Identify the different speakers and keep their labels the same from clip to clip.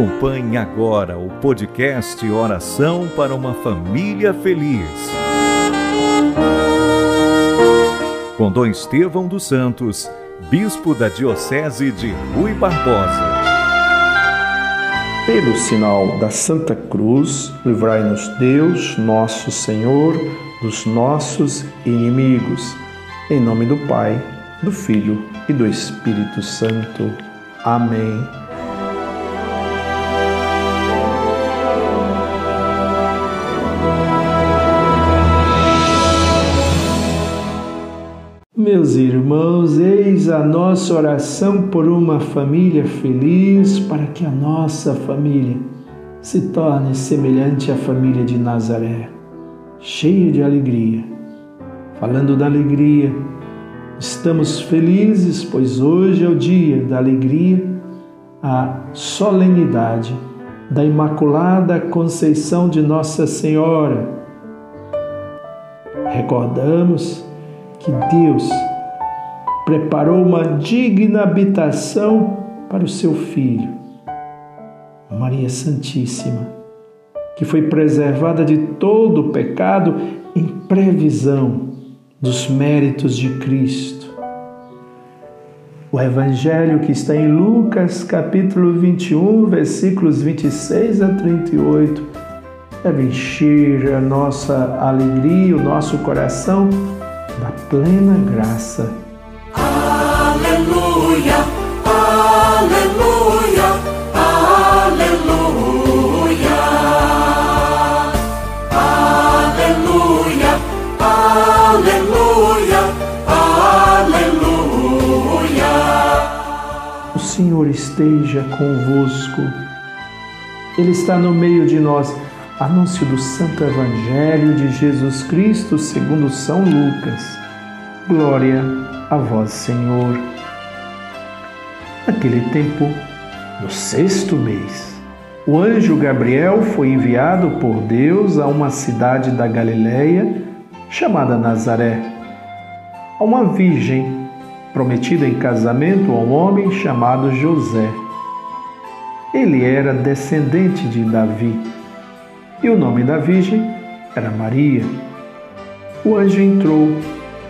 Speaker 1: Acompanhe agora o podcast Oração para uma Família Feliz. Com Dom Estevão dos Santos, Bispo da Diocese de Rui Barbosa.
Speaker 2: Pelo sinal da Santa Cruz, livrai-nos Deus, nosso Senhor, dos nossos inimigos. Em nome do Pai, do Filho e do Espírito Santo. Amém. Meus irmãos, eis a nossa oração por uma família feliz, para que a nossa família se torne semelhante à família de Nazaré, cheia de alegria. Falando da alegria, estamos felizes, pois hoje é o dia da alegria, a solenidade da Imaculada Conceição de Nossa Senhora. Recordamos que Deus preparou uma digna habitação para o seu filho, Maria Santíssima, que foi preservada de todo o pecado em previsão dos méritos de Cristo. O evangelho que está em Lucas, capítulo 21, versículos 26 a 38, deve encher a nossa alegria, o nosso coração plena graça.
Speaker 3: Aleluia, aleluia, aleluia. Aleluia, aleluia, aleluia.
Speaker 2: O Senhor esteja convosco. Ele está no meio de nós Anúncio do Santo Evangelho de Jesus Cristo segundo São Lucas. Glória a vós, Senhor. Naquele tempo, no sexto mês, o anjo Gabriel foi enviado por Deus a uma cidade da Galiléia chamada Nazaré, a uma virgem prometida em casamento a um homem chamado José. Ele era descendente de Davi e o nome da Virgem era Maria. O anjo entrou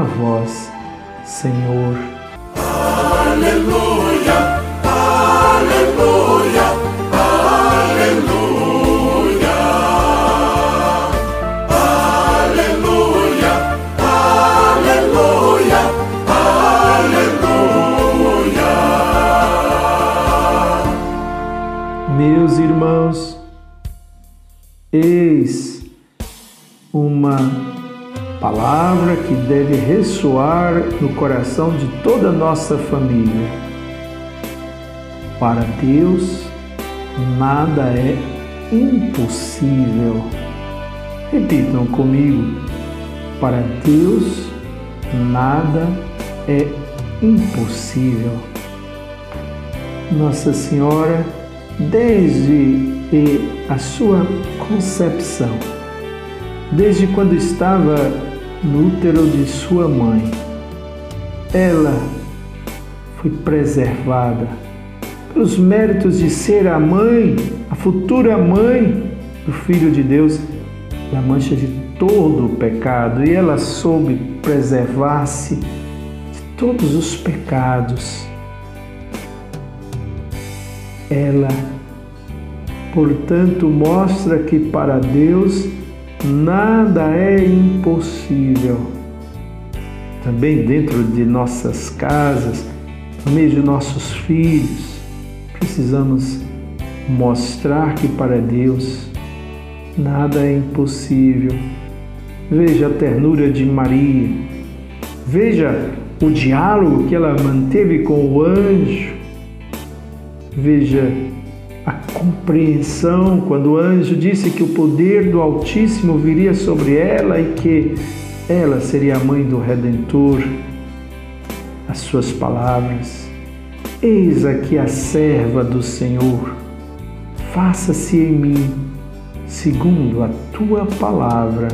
Speaker 2: vós, Senhor.
Speaker 3: Aleluia,
Speaker 2: que deve ressoar no coração de toda a nossa família. Para Deus, nada é impossível. Repitam comigo: para Deus, nada é impossível. Nossa Senhora, desde a sua concepção, desde quando estava no útero de sua mãe, ela foi preservada pelos méritos de ser a mãe, a futura mãe do Filho de Deus, da mancha de todo o pecado, e ela soube preservar-se de todos os pecados. Ela, portanto, mostra que para Deus nada é impossível. Também dentro de nossas casas, no meio de nossos filhos, precisamos mostrar que para Deus nada é impossível. Veja a ternura de Maria, veja o diálogo que ela manteve com o anjo, veja a compreensão quando o anjo disse que o poder do Altíssimo viria sobre ela e que ela seria a mãe do Redentor. As suas palavras: Eis aqui a serva do Senhor, faça-se em mim segundo a tua palavra.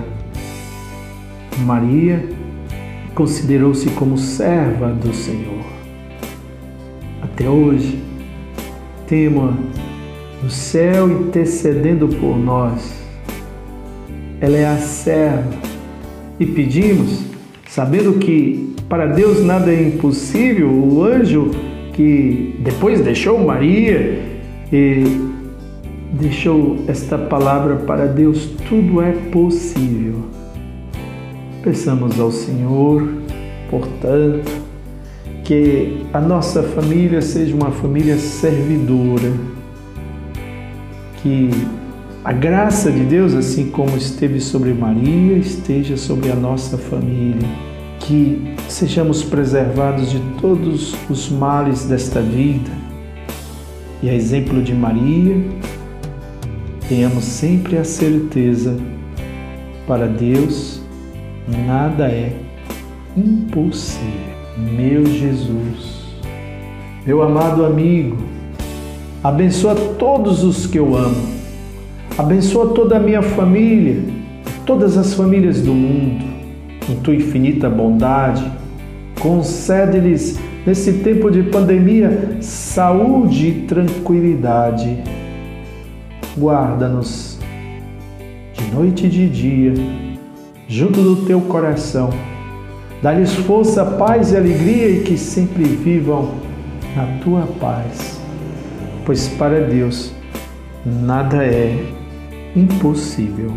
Speaker 2: Maria considerou-se como serva do Senhor. Até hoje, temo no céu intercedendo por nós. Ela é a serva e pedimos, sabendo que para Deus nada é impossível, o anjo que depois deixou Maria e deixou esta palavra para Deus, tudo é possível. Peçamos ao Senhor, portanto, que a nossa família seja uma família servidora que a graça de Deus, assim como esteve sobre Maria, esteja sobre a nossa família. Que sejamos preservados de todos os males desta vida. E a exemplo de Maria, tenhamos sempre a certeza: para Deus nada é impossível. Meu Jesus, meu amado amigo, Abençoa todos os que eu amo. Abençoa toda a minha família, todas as famílias do mundo. Em tua infinita bondade, concede-lhes nesse tempo de pandemia saúde e tranquilidade. Guarda-nos de noite e de dia, junto do teu coração. Dá-lhes força, paz e alegria e que sempre vivam na tua paz pois para Deus nada é impossível.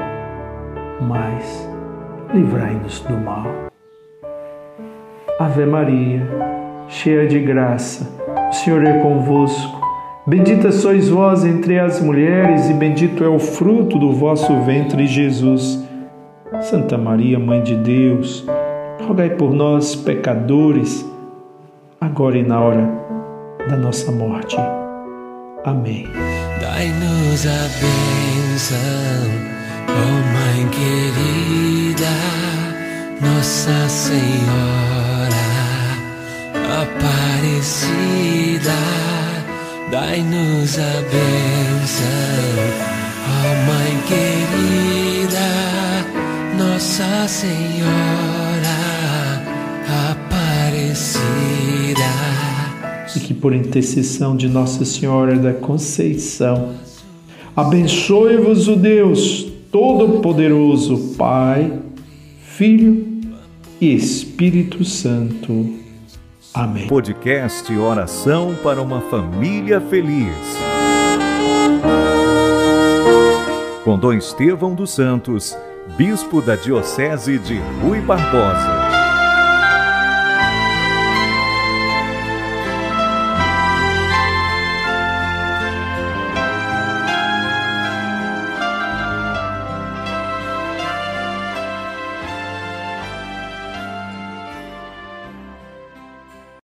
Speaker 2: mas livrai-nos do mal. Ave Maria, cheia de graça, o Senhor é convosco. Bendita sois vós entre as mulheres, e bendito é o fruto do vosso ventre, Jesus. Santa Maria, Mãe de Deus, rogai por nós, pecadores, agora e na hora da nossa morte. Amém.
Speaker 4: Dai-nos a bênção Oh, mãe querida, Nossa Senhora Aparecida, dai-nos a bênção, ó Mãe querida, Nossa Senhora Aparecida.
Speaker 2: E que por intercessão de Nossa Senhora da Conceição, abençoe-vos o Deus Todo-Poderoso, Pai, Filho e Espírito Santo. Amém.
Speaker 1: Podcast Oração para uma Família Feliz. Com Dom Estevão dos Santos, Bispo da Diocese de Rui Barbosa.